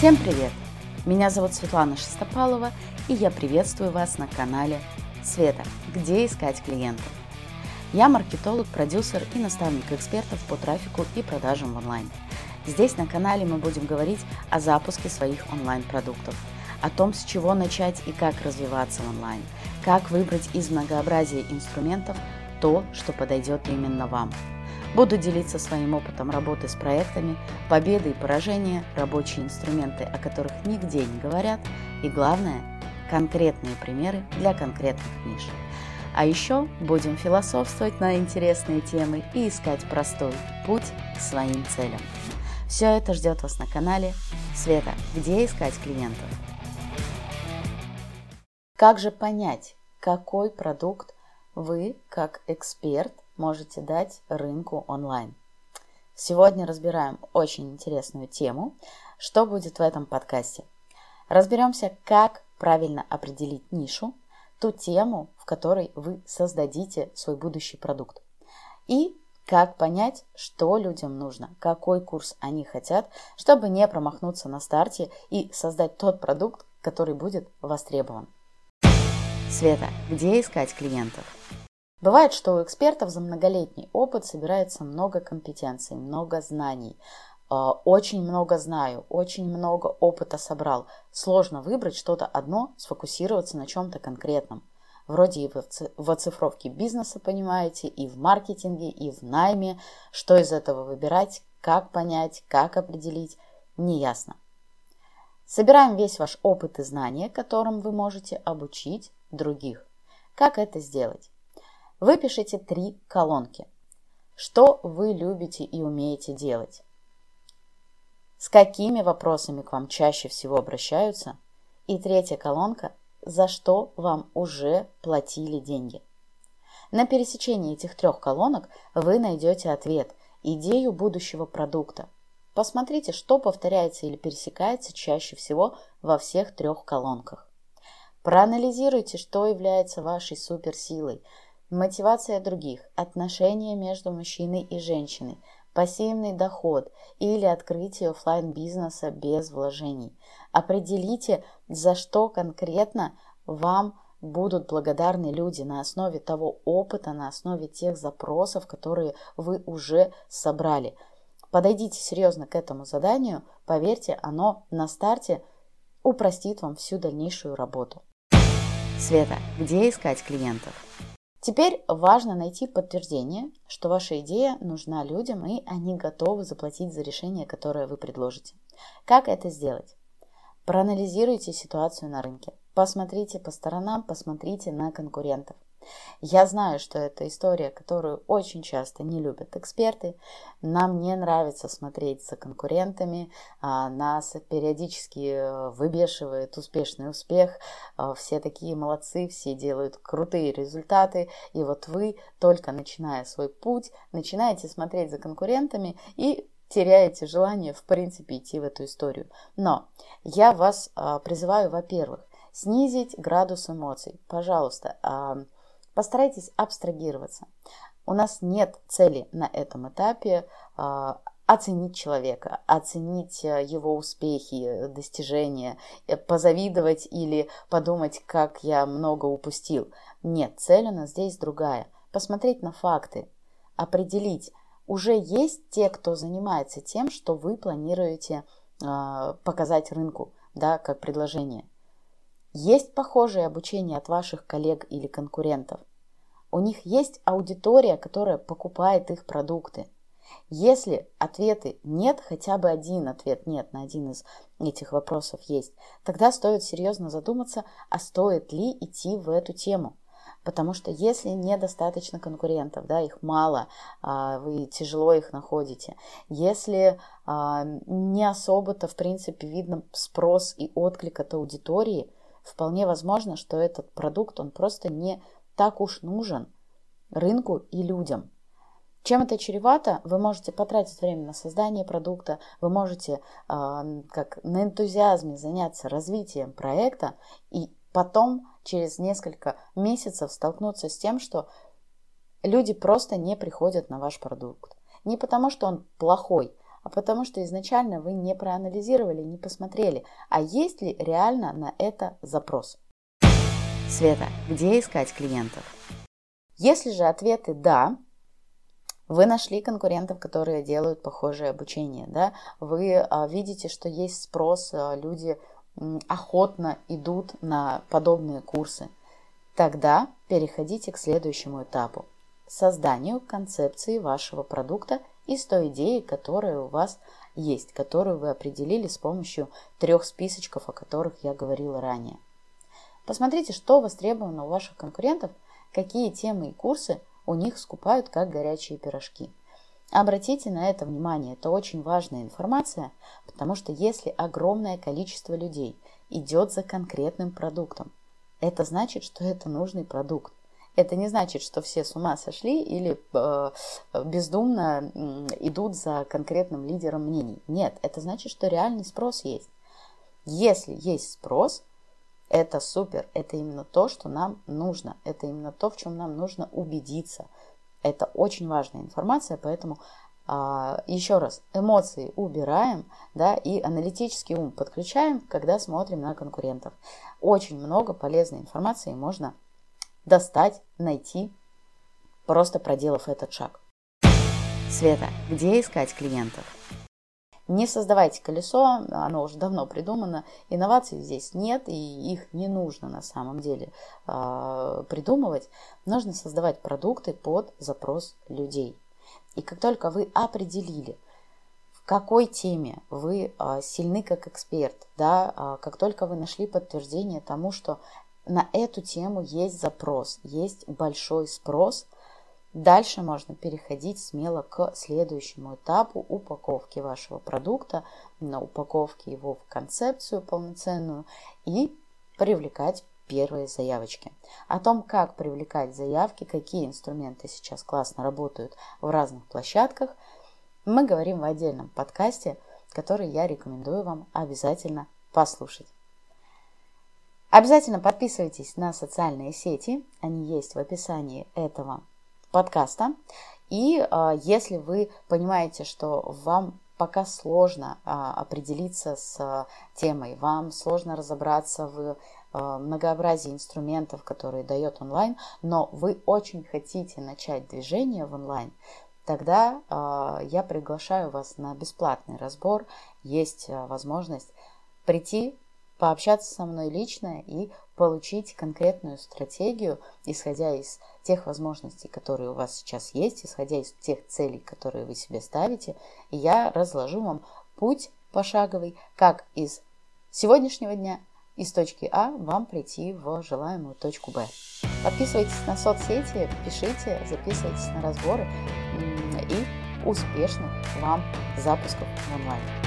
Всем привет! Меня зовут Светлана Шестопалова, и я приветствую вас на канале Света, где искать клиентов. Я маркетолог, продюсер и наставник экспертов по трафику и продажам в онлайн. Здесь на канале мы будем говорить о запуске своих онлайн-продуктов, о том, с чего начать и как развиваться в онлайн, как выбрать из многообразия инструментов то, что подойдет именно вам. Буду делиться своим опытом работы с проектами, победы и поражения, рабочие инструменты, о которых нигде не говорят, и главное, конкретные примеры для конкретных ниш. А еще будем философствовать на интересные темы и искать простой путь к своим целям. Все это ждет вас на канале Света, где искать клиентов. Как же понять, какой продукт вы, как эксперт, можете дать рынку онлайн? Сегодня разбираем очень интересную тему. Что будет в этом подкасте? Разберемся, как правильно определить нишу, ту тему, в которой вы создадите свой будущий продукт. И как понять, что людям нужно, какой курс они хотят, чтобы не промахнуться на старте и создать тот продукт, который будет востребован. Света, где искать клиентов? Бывает, что у экспертов за многолетний опыт собирается много компетенций, много знаний. А, очень много знаю, очень много опыта собрал. Сложно выбрать что-то одно, сфокусироваться на чем-то конкретном. Вроде и в оцифровке бизнеса, понимаете, и в маркетинге, и в найме. Что из этого выбирать, как понять, как определить, неясно. Собираем весь ваш опыт и знания, которым вы можете обучить других. Как это сделать? Выпишите три колонки. Что вы любите и умеете делать? С какими вопросами к вам чаще всего обращаются? И третья колонка – за что вам уже платили деньги? На пересечении этих трех колонок вы найдете ответ, идею будущего продукта – Посмотрите, что повторяется или пересекается чаще всего во всех трех колонках. Проанализируйте, что является вашей суперсилой. Мотивация других, отношения между мужчиной и женщиной, пассивный доход или открытие офлайн бизнеса без вложений. Определите, за что конкретно вам будут благодарны люди на основе того опыта, на основе тех запросов, которые вы уже собрали – Подойдите серьезно к этому заданию, поверьте, оно на старте упростит вам всю дальнейшую работу. Света, где искать клиентов? Теперь важно найти подтверждение, что ваша идея нужна людям и они готовы заплатить за решение, которое вы предложите. Как это сделать? Проанализируйте ситуацию на рынке. Посмотрите по сторонам, посмотрите на конкурентов. Я знаю, что это история, которую очень часто не любят эксперты. Нам не нравится смотреть за конкурентами, а нас периодически э, выбешивает успешный успех. А, все такие молодцы, все делают крутые результаты. И вот вы, только начиная свой путь, начинаете смотреть за конкурентами и теряете желание, в принципе, идти в эту историю. Но я вас а, призываю, во-первых, снизить градус эмоций. Пожалуйста, Постарайтесь абстрагироваться. У нас нет цели на этом этапе э, оценить человека, оценить э, его успехи, достижения, э, позавидовать или подумать, как я много упустил. Нет, цель у нас здесь другая. Посмотреть на факты, определить, уже есть те, кто занимается тем, что вы планируете э, показать рынку, да, как предложение. Есть похожее обучение от ваших коллег или конкурентов. У них есть аудитория, которая покупает их продукты. Если ответы нет, хотя бы один ответ нет на один из этих вопросов есть, тогда стоит серьезно задуматься, а стоит ли идти в эту тему. Потому что если недостаточно конкурентов, да, их мало, а, вы тяжело их находите, если а, не особо-то, в принципе, видно спрос и отклик от аудитории – вполне возможно, что этот продукт, он просто не так уж нужен рынку и людям. Чем это чревато? Вы можете потратить время на создание продукта, вы можете э, как на энтузиазме заняться развитием проекта и потом через несколько месяцев столкнуться с тем, что люди просто не приходят на ваш продукт. Не потому, что он плохой, а потому что изначально вы не проанализировали, не посмотрели, а есть ли реально на это запрос. Света, где искать клиентов? Если же ответы «да», вы нашли конкурентов, которые делают похожее обучение, да? Вы а, видите, что есть спрос, а, люди охотно идут на подобные курсы. Тогда переходите к следующему этапу – созданию концепции вашего продукта из той идеи, которая у вас есть, которую вы определили с помощью трех списочков, о которых я говорила ранее. Посмотрите, что востребовано у ваших конкурентов, какие темы и курсы у них скупают как горячие пирожки. Обратите на это внимание, это очень важная информация, потому что если огромное количество людей идет за конкретным продуктом, это значит, что это нужный продукт. Это не значит, что все с ума сошли или э, бездумно э, идут за конкретным лидером мнений. Нет, это значит, что реальный спрос есть. Если есть спрос, это супер, это именно то, что нам нужно, это именно то, в чем нам нужно убедиться. Это очень важная информация, поэтому а, еще раз, эмоции убираем, да, и аналитический ум подключаем, когда смотрим на конкурентов. Очень много полезной информации можно достать, найти, просто проделав этот шаг. Света, где искать клиентов? Не создавайте колесо, оно уже давно придумано. Инноваций здесь нет, и их не нужно на самом деле э, придумывать. Нужно создавать продукты под запрос людей. И как только вы определили, в какой теме вы э, сильны как эксперт, да, э, как только вы нашли подтверждение тому, что на эту тему есть запрос, есть большой спрос – Дальше можно переходить смело к следующему этапу упаковки вашего продукта, на упаковке его в концепцию полноценную и привлекать первые заявочки. О том, как привлекать заявки, какие инструменты сейчас классно работают в разных площадках, мы говорим в отдельном подкасте, который я рекомендую вам обязательно послушать. Обязательно подписывайтесь на социальные сети, они есть в описании этого подкаста. И э, если вы понимаете, что вам пока сложно э, определиться с э, темой, вам сложно разобраться в многообразии инструментов, которые дает онлайн, но вы очень хотите начать движение в онлайн, тогда э, я приглашаю вас на бесплатный разбор. Есть э, возможность прийти, пообщаться со мной лично и получить конкретную стратегию, исходя из тех возможностей, которые у вас сейчас есть, исходя из тех целей, которые вы себе ставите, и я разложу вам путь пошаговый, как из сегодняшнего дня из точки А вам прийти в желаемую точку Б. Подписывайтесь на соцсети, пишите, записывайтесь на разборы и успешных вам запусков в онлайн.